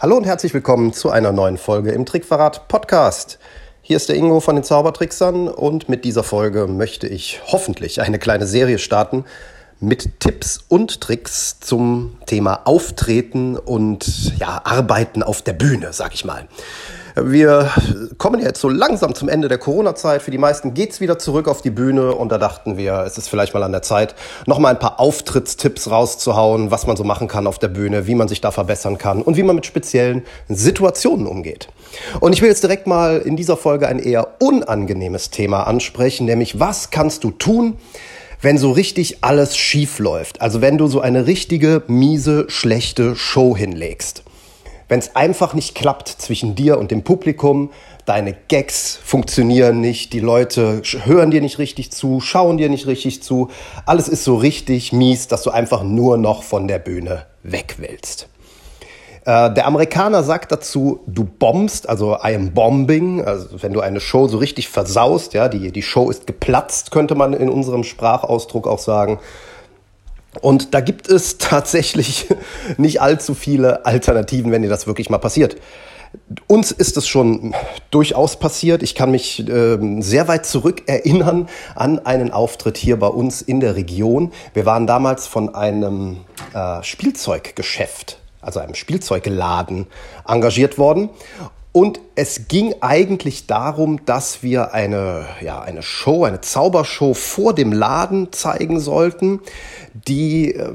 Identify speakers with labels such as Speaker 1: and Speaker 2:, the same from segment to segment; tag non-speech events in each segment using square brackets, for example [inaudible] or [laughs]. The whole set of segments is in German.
Speaker 1: Hallo und herzlich willkommen zu einer neuen Folge im Trickverrat Podcast. Hier ist der Ingo von den Zaubertricksern und mit dieser Folge möchte ich hoffentlich eine kleine Serie starten mit Tipps und Tricks zum Thema Auftreten und ja, Arbeiten auf der Bühne, sag ich mal. Wir kommen jetzt so langsam zum Ende der Corona-Zeit. Für die meisten geht's wieder zurück auf die Bühne und da dachten wir, es ist vielleicht mal an der Zeit, noch mal ein paar Auftrittstipps rauszuhauen, was man so machen kann auf der Bühne, wie man sich da verbessern kann und wie man mit speziellen Situationen umgeht. Und ich will jetzt direkt mal in dieser Folge ein eher unangenehmes Thema ansprechen, nämlich was kannst du tun, wenn so richtig alles schief läuft? Also wenn du so eine richtige, miese, schlechte Show hinlegst wenn es einfach nicht klappt zwischen dir und dem Publikum, deine Gags funktionieren nicht, die Leute hören dir nicht richtig zu, schauen dir nicht richtig zu, alles ist so richtig mies, dass du einfach nur noch von der Bühne weg willst. Äh, der Amerikaner sagt dazu, du bombst, also I am bombing, also wenn du eine Show so richtig versaust, ja, die, die Show ist geplatzt, könnte man in unserem Sprachausdruck auch sagen. Und da gibt es [laughs] tatsächlich nicht allzu viele Alternativen, wenn dir das wirklich mal passiert. Uns ist es schon durchaus passiert. Ich kann mich äh, sehr weit zurück erinnern an einen Auftritt hier bei uns in der Region. Wir waren damals von einem äh, Spielzeuggeschäft, also einem Spielzeugladen, engagiert worden. Und es ging eigentlich darum, dass wir eine, ja, eine Show, eine Zaubershow vor dem Laden zeigen sollten, die äh,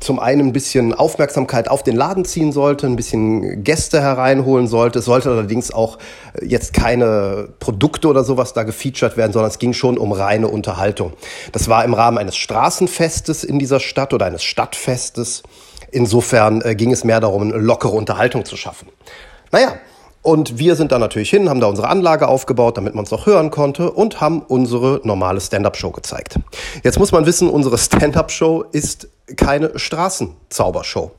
Speaker 1: zum einen ein bisschen Aufmerksamkeit auf den Laden ziehen sollte, ein bisschen Gäste hereinholen sollte. Es sollte allerdings auch äh, jetzt keine Produkte oder sowas da gefeatured werden, sondern es ging schon um reine Unterhaltung. Das war im Rahmen eines Straßenfestes in dieser Stadt oder eines Stadtfestes. Insofern äh, ging es mehr darum, lockere Unterhaltung zu schaffen. Naja, und wir sind da natürlich hin, haben da unsere Anlage aufgebaut, damit man es auch hören konnte und haben unsere normale Stand-up-Show gezeigt. Jetzt muss man wissen, unsere Stand-up-Show ist keine Straßenzaubershow.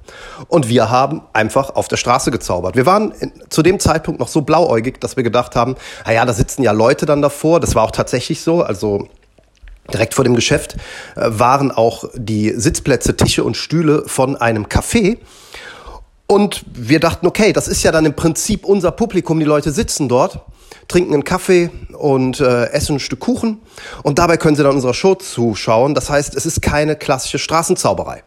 Speaker 1: Und wir haben einfach auf der Straße gezaubert. Wir waren zu dem Zeitpunkt noch so blauäugig, dass wir gedacht haben, naja, da sitzen ja Leute dann davor. Das war auch tatsächlich so. Also Direkt vor dem Geschäft äh, waren auch die Sitzplätze, Tische und Stühle von einem Café. Und wir dachten, okay, das ist ja dann im Prinzip unser Publikum. Die Leute sitzen dort, trinken einen Kaffee und äh, essen ein Stück Kuchen. Und dabei können sie dann unserer Show zuschauen. Das heißt, es ist keine klassische Straßenzauberei.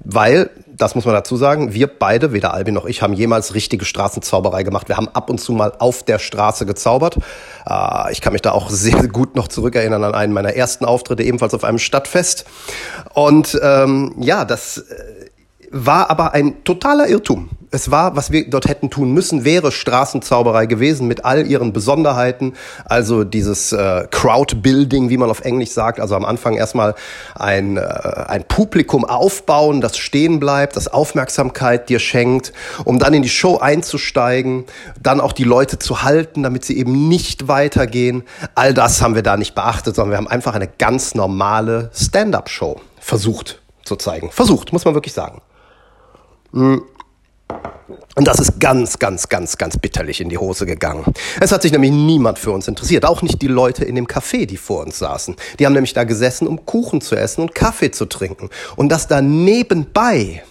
Speaker 1: Weil, das muss man dazu sagen, wir beide, weder Albin noch ich, haben jemals richtige Straßenzauberei gemacht. Wir haben ab und zu mal auf der Straße gezaubert. Äh, ich kann mich da auch [laughs] sehr gut noch zurückerinnern an einen meiner ersten Auftritte, ebenfalls auf einem Stadtfest. Und ähm, ja, das äh, war aber ein totaler Irrtum. Es war, was wir dort hätten tun müssen, wäre Straßenzauberei gewesen mit all ihren Besonderheiten. Also dieses äh, Crowdbuilding, wie man auf Englisch sagt. Also am Anfang erstmal ein, äh, ein Publikum aufbauen, das stehen bleibt, das Aufmerksamkeit dir schenkt, um dann in die Show einzusteigen, dann auch die Leute zu halten, damit sie eben nicht weitergehen. All das haben wir da nicht beachtet, sondern wir haben einfach eine ganz normale Stand-up-Show versucht zu zeigen. Versucht, muss man wirklich sagen. Und das ist ganz, ganz, ganz, ganz bitterlich in die Hose gegangen. Es hat sich nämlich niemand für uns interessiert, auch nicht die Leute in dem Café, die vor uns saßen. Die haben nämlich da gesessen, um Kuchen zu essen und Kaffee zu trinken. Und das da nebenbei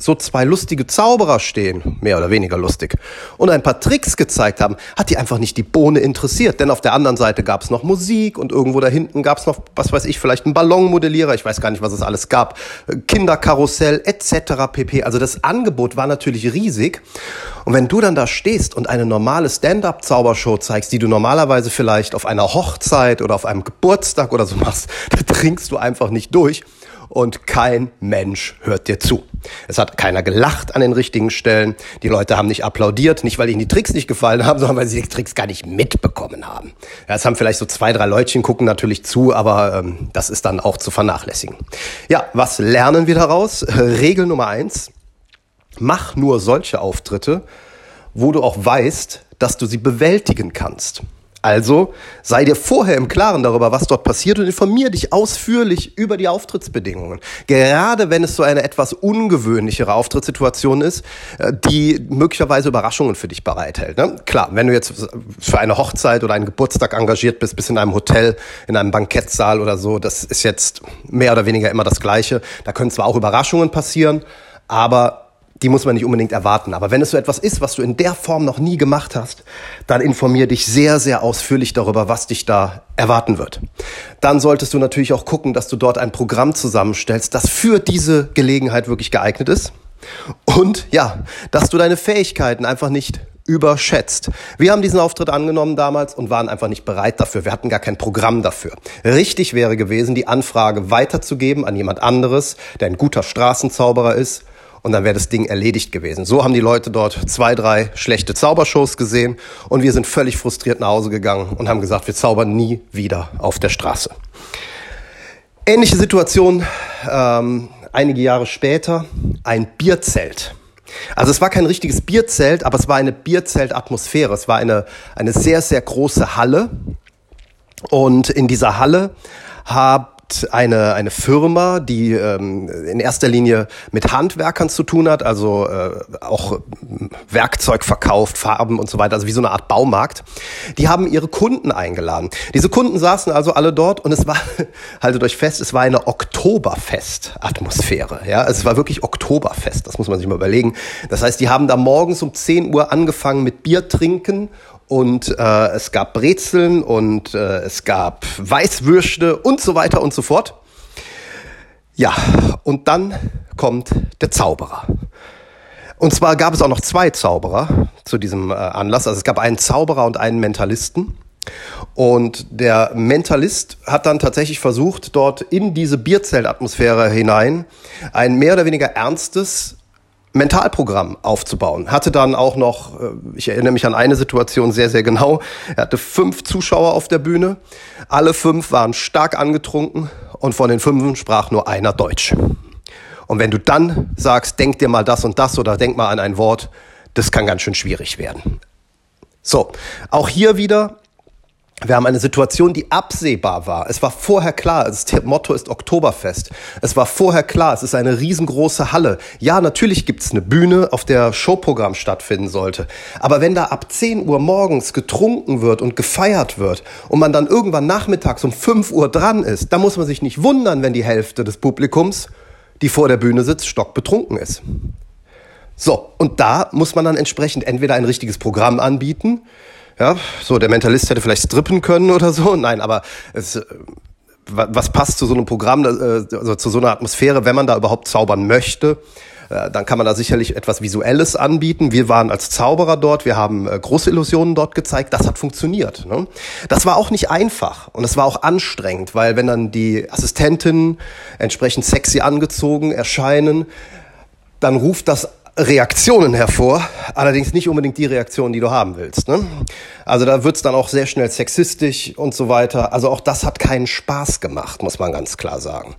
Speaker 1: so zwei lustige Zauberer stehen, mehr oder weniger lustig, und ein paar Tricks gezeigt haben, hat die einfach nicht die Bohne interessiert. Denn auf der anderen Seite gab es noch Musik und irgendwo da hinten gab es noch, was weiß ich, vielleicht einen Ballonmodellierer, ich weiß gar nicht, was es alles gab, Kinderkarussell etc. pp. Also das Angebot war natürlich riesig. Und wenn du dann da stehst und eine normale Stand-up-Zaubershow zeigst, die du normalerweise vielleicht auf einer Hochzeit oder auf einem Geburtstag oder so machst, [laughs] da trinkst du einfach nicht durch und kein Mensch hört dir zu. Es hat keiner gelacht an den richtigen Stellen. Die Leute haben nicht applaudiert, nicht weil ihnen die Tricks nicht gefallen haben, [laughs] sondern weil sie die Tricks gar nicht mitbekommen haben. Ja, es haben vielleicht so zwei, drei Leutchen gucken natürlich zu, aber ähm, das ist dann auch zu vernachlässigen. Ja, was lernen wir daraus? [laughs] Regel Nummer eins. Mach nur solche Auftritte, wo du auch weißt, dass du sie bewältigen kannst. Also sei dir vorher im Klaren darüber, was dort passiert und informier dich ausführlich über die Auftrittsbedingungen. Gerade wenn es so eine etwas ungewöhnlichere Auftrittssituation ist, äh, die möglicherweise Überraschungen für dich bereithält. Ne? Klar, wenn du jetzt für eine Hochzeit oder einen Geburtstag engagiert bist, bis in einem Hotel, in einem Bankettsaal oder so, das ist jetzt mehr oder weniger immer das Gleiche. Da können zwar auch Überraschungen passieren, aber die muss man nicht unbedingt erwarten. Aber wenn es so etwas ist, was du in der Form noch nie gemacht hast, dann informier dich sehr, sehr ausführlich darüber, was dich da erwarten wird. Dann solltest du natürlich auch gucken, dass du dort ein Programm zusammenstellst, das für diese Gelegenheit wirklich geeignet ist. Und ja, dass du deine Fähigkeiten einfach nicht überschätzt. Wir haben diesen Auftritt angenommen damals und waren einfach nicht bereit dafür. Wir hatten gar kein Programm dafür. Richtig wäre gewesen, die Anfrage weiterzugeben an jemand anderes, der ein guter Straßenzauberer ist und dann wäre das Ding erledigt gewesen. So haben die Leute dort zwei, drei schlechte Zaubershows gesehen und wir sind völlig frustriert nach Hause gegangen und haben gesagt, wir zaubern nie wieder auf der Straße. Ähnliche Situation ähm, einige Jahre später, ein Bierzelt. Also es war kein richtiges Bierzelt, aber es war eine Bierzeltatmosphäre. Es war eine, eine sehr, sehr große Halle. Und in dieser Halle hab, eine, eine Firma, die ähm, in erster Linie mit Handwerkern zu tun hat, also äh, auch Werkzeug verkauft, Farben und so weiter, also wie so eine Art Baumarkt. Die haben ihre Kunden eingeladen. Diese Kunden saßen also alle dort und es war, [laughs] haltet euch fest, es war eine Oktoberfest-Atmosphäre. Ja, es war wirklich Oktoberfest, das muss man sich mal überlegen. Das heißt, die haben da morgens um 10 Uhr angefangen mit Bier trinken und äh, es gab Brezeln und äh, es gab Weißwürste und so weiter und so fort. Ja, und dann kommt der Zauberer. Und zwar gab es auch noch zwei Zauberer zu diesem äh, Anlass. Also es gab einen Zauberer und einen Mentalisten. Und der Mentalist hat dann tatsächlich versucht, dort in diese Bierzeltatmosphäre hinein ein mehr oder weniger ernstes Mentalprogramm aufzubauen. Hatte dann auch noch, äh, ich erinnere mich an eine Situation sehr, sehr genau, er hatte fünf Zuschauer auf der Bühne, alle fünf waren stark angetrunken und von den fünf sprach nur einer Deutsch. Und wenn du dann sagst, denk dir mal das und das oder denk mal an ein Wort, das kann ganz schön schwierig werden. So, auch hier wieder wir haben eine Situation, die absehbar war. Es war vorher klar, das Motto ist Oktoberfest. Es war vorher klar, es ist eine riesengroße Halle. Ja, natürlich gibt es eine Bühne, auf der Showprogramm stattfinden sollte. Aber wenn da ab 10 Uhr morgens getrunken wird und gefeiert wird und man dann irgendwann nachmittags um 5 Uhr dran ist, dann muss man sich nicht wundern, wenn die Hälfte des Publikums, die vor der Bühne sitzt, stockbetrunken ist. So, und da muss man dann entsprechend entweder ein richtiges Programm anbieten, ja, so der Mentalist hätte vielleicht strippen können oder so. [laughs] Nein, aber es, äh, was passt zu so einem Programm, äh, also zu so einer Atmosphäre, wenn man da überhaupt zaubern möchte? Äh, dann kann man da sicherlich etwas Visuelles anbieten. Wir waren als Zauberer dort, wir haben große Illusionen dort gezeigt. Das hat funktioniert. Ne? Das war auch nicht einfach und es war auch anstrengend, weil wenn dann die Assistentinnen entsprechend sexy angezogen erscheinen, dann ruft das Reaktionen hervor, allerdings nicht unbedingt die Reaktionen, die du haben willst. Ne? Also da wird's dann auch sehr schnell sexistisch und so weiter. Also auch das hat keinen Spaß gemacht, muss man ganz klar sagen.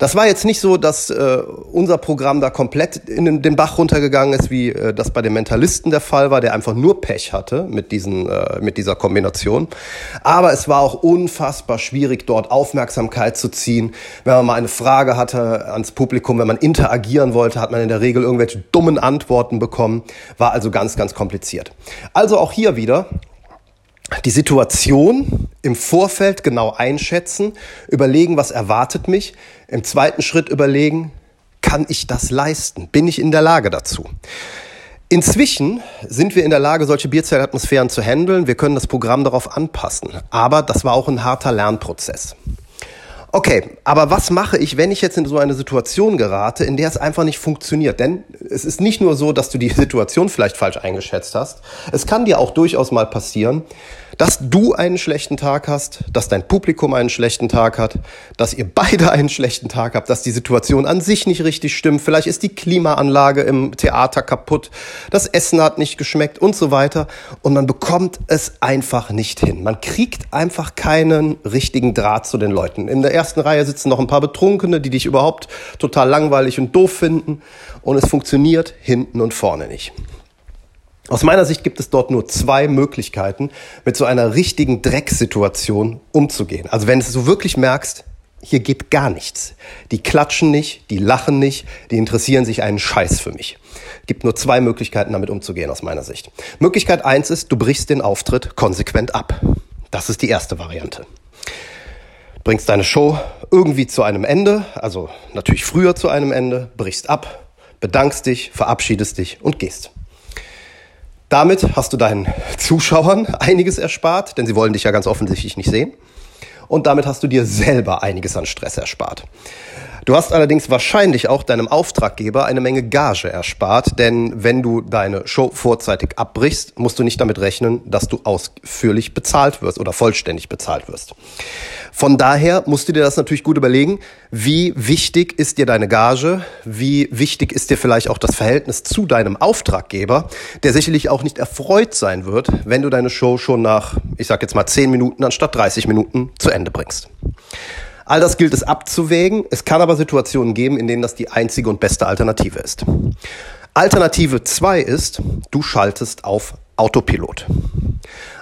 Speaker 1: Das war jetzt nicht so, dass äh, unser Programm da komplett in den Bach runtergegangen ist, wie äh, das bei den Mentalisten der Fall war, der einfach nur Pech hatte mit, diesen, äh, mit dieser Kombination. Aber es war auch unfassbar schwierig, dort Aufmerksamkeit zu ziehen. Wenn man mal eine Frage hatte ans Publikum, wenn man interagieren wollte, hat man in der Regel irgendwelche dummen Antworten bekommen. War also ganz, ganz kompliziert. Also auch hier wieder die Situation im Vorfeld genau einschätzen, überlegen, was erwartet mich. Im zweiten Schritt überlegen, kann ich das leisten? Bin ich in der Lage dazu? Inzwischen sind wir in der Lage, solche Bierzeltatmosphären zu handeln. Wir können das Programm darauf anpassen. Aber das war auch ein harter Lernprozess. Okay, aber was mache ich, wenn ich jetzt in so eine Situation gerate, in der es einfach nicht funktioniert? Denn es ist nicht nur so, dass du die [laughs] Situation vielleicht falsch eingeschätzt hast. Es kann dir auch durchaus mal passieren, dass du einen schlechten Tag hast, dass dein Publikum einen schlechten Tag hat, dass ihr beide [laughs] einen schlechten Tag habt, dass die Situation an sich nicht richtig stimmt, vielleicht ist die Klimaanlage im Theater kaputt, das Essen hat nicht geschmeckt und so weiter und man bekommt es einfach nicht hin. Man kriegt einfach keinen richtigen Draht zu den Leuten. In der ersten Reihe sitzen noch ein paar Betrunkene, die dich überhaupt total langweilig und doof finden und es funktioniert hinten und vorne nicht. Aus meiner Sicht gibt es dort nur zwei Möglichkeiten, mit so einer richtigen Drecksituation umzugehen. Also wenn du wirklich merkst, hier geht gar nichts. Die klatschen nicht, die lachen nicht, die interessieren sich einen Scheiß für mich. Es gibt nur zwei Möglichkeiten, damit umzugehen, aus meiner Sicht. Möglichkeit eins ist, du brichst den Auftritt konsequent ab. Das ist die erste Variante. Bringst deine Show irgendwie zu einem Ende, also natürlich früher zu einem Ende, brichst ab, bedankst dich, verabschiedest dich und gehst. Damit hast du deinen Zuschauern einiges erspart, denn sie wollen dich ja ganz offensichtlich nicht sehen. Und damit hast du dir selber einiges an Stress erspart. Du hast allerdings wahrscheinlich auch deinem Auftraggeber eine Menge Gage erspart, denn wenn du deine Show vorzeitig abbrichst, musst du nicht damit rechnen, dass du ausführlich bezahlt wirst oder vollständig bezahlt wirst. Von daher musst du dir das natürlich gut überlegen, wie wichtig ist dir deine Gage, wie wichtig ist dir vielleicht auch das Verhältnis zu deinem Auftraggeber, der sicherlich auch nicht erfreut sein wird, wenn du deine Show schon nach, ich sag jetzt mal 10 Minuten anstatt 30 Minuten zu Ende bringst. All das gilt es abzuwägen. Es kann aber Situationen geben, in denen das die einzige und beste Alternative ist. Alternative 2 ist, du schaltest auf Autopilot.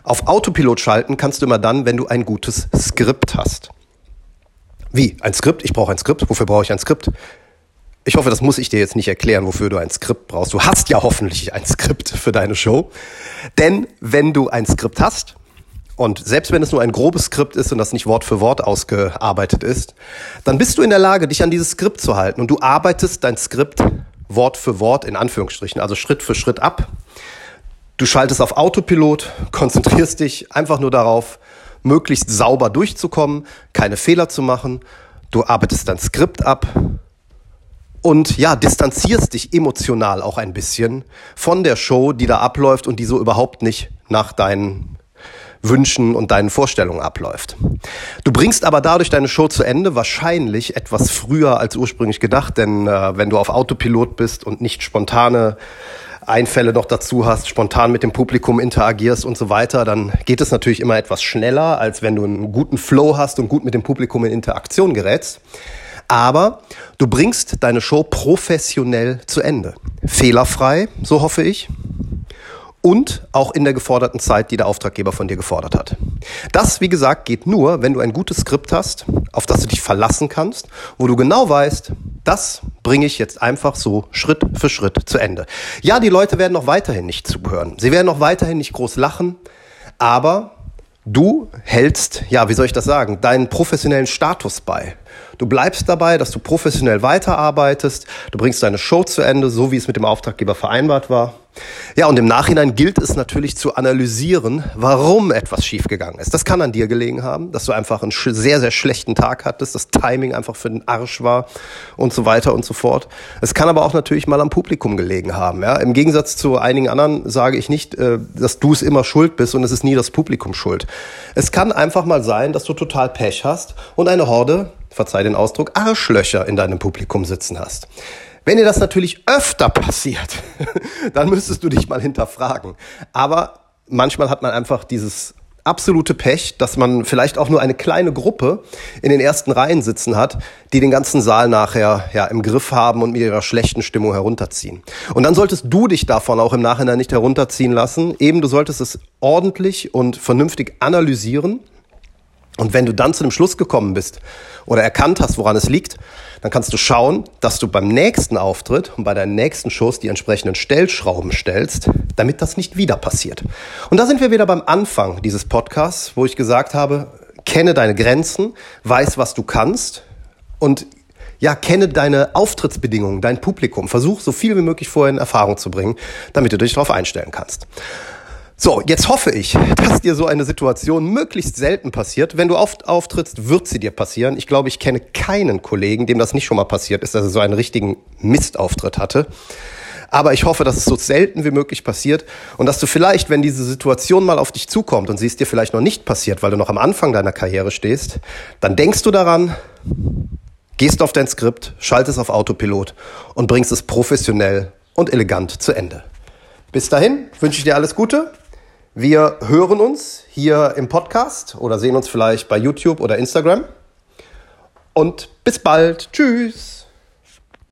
Speaker 1: Auf Autopilot schalten kannst du immer dann, wenn du ein gutes Skript hast. Wie? Ein Skript? Ich brauche ein Skript. Wofür brauche ich ein Skript? Ich hoffe, das muss ich dir jetzt nicht erklären, wofür du ein Skript brauchst. Du hast ja hoffentlich ein Skript für deine Show. Denn wenn du ein Skript hast, und selbst wenn es nur ein grobes Skript ist und das nicht Wort für Wort ausgearbeitet ist, dann bist du in der Lage, dich an dieses Skript zu halten und du arbeitest dein Skript Wort für Wort in Anführungsstrichen, also Schritt für Schritt ab. Du schaltest auf Autopilot, konzentrierst dich einfach nur darauf, möglichst sauber durchzukommen, keine Fehler zu machen. Du arbeitest dein Skript ab und ja, distanzierst dich emotional auch ein bisschen von der Show, die da abläuft und die so überhaupt nicht nach deinen Wünschen und deinen Vorstellungen abläuft. Du bringst aber dadurch deine Show zu Ende, wahrscheinlich etwas früher als ursprünglich gedacht, denn äh, wenn du auf Autopilot bist und nicht spontane Einfälle noch dazu hast, spontan mit dem Publikum interagierst und so weiter, dann geht es natürlich immer etwas schneller, als wenn du einen guten Flow hast und gut mit dem Publikum in Interaktion gerätst. Aber du bringst deine Show professionell zu Ende. Fehlerfrei, so hoffe ich und auch in der geforderten Zeit, die der Auftraggeber von dir gefordert hat. Das, wie gesagt, geht nur, wenn du ein gutes Skript hast, auf das du dich verlassen kannst, wo du genau weißt, das bringe ich jetzt einfach so Schritt für Schritt zu Ende. Ja, die Leute werden noch weiterhin nicht zuhören. Sie werden noch weiterhin nicht groß lachen, aber du hältst, ja, wie soll ich das sagen, deinen professionellen Status bei. Du bleibst dabei, dass du professionell weiterarbeitest, du bringst deine Show zu Ende, so wie es mit dem Auftraggeber vereinbart war. Ja, und im Nachhinein gilt es natürlich zu analysieren, warum etwas schiefgegangen ist. Das kann an dir gelegen haben, dass du einfach einen sehr, sehr schlechten Tag hattest, das Timing einfach für den Arsch war und so weiter und so fort. Es kann aber auch natürlich mal am Publikum gelegen haben. Ja? Im Gegensatz zu einigen anderen sage ich nicht, äh, dass du es immer schuld bist und es ist nie das Publikum schuld. Es kann einfach mal sein, dass du total Pech hast und eine Horde, verzeih den Ausdruck, Arschlöcher in deinem Publikum sitzen hast. Wenn dir das natürlich öfter passiert, [laughs] dann müsstest du dich mal hinterfragen. Aber manchmal hat man einfach dieses absolute Pech, dass man vielleicht auch nur eine kleine Gruppe in den ersten Reihen sitzen hat, die den ganzen Saal nachher ja im Griff haben und mit ihrer schlechten Stimmung herunterziehen. Und dann solltest du dich davon auch im Nachhinein nicht herunterziehen lassen. Eben, du solltest es ordentlich und vernünftig analysieren und wenn du dann zu dem Schluss gekommen bist oder erkannt hast, woran es liegt, dann kannst du schauen, dass du beim nächsten Auftritt und bei deinen nächsten Shows die entsprechenden Stellschrauben stellst, damit das nicht wieder passiert. Und da sind wir wieder beim Anfang dieses Podcasts, wo ich gesagt habe, kenne deine Grenzen, weiß, was du kannst und ja, kenne deine Auftrittsbedingungen, dein Publikum. Versuch so viel wie möglich vorher in Erfahrung zu bringen, damit du dich darauf einstellen kannst. So, jetzt hoffe ich, dass dir so eine Situation möglichst selten passiert. Wenn du oft auftrittst, wird sie dir passieren. Ich glaube, ich kenne keinen Kollegen, dem das nicht schon mal passiert ist, dass er so einen richtigen Mistauftritt hatte. Aber ich hoffe, dass es so selten wie möglich passiert und dass du vielleicht, wenn diese Situation mal auf dich zukommt und sie ist dir vielleicht noch nicht passiert, weil du noch am Anfang deiner Karriere stehst, dann denkst du daran, gehst auf dein Skript, schaltest auf Autopilot und bringst es professionell und elegant zu Ende. Bis dahin wünsche ich dir alles Gute. Wir hören uns hier im Podcast oder sehen uns vielleicht bei YouTube oder Instagram. Und bis bald. Tschüss.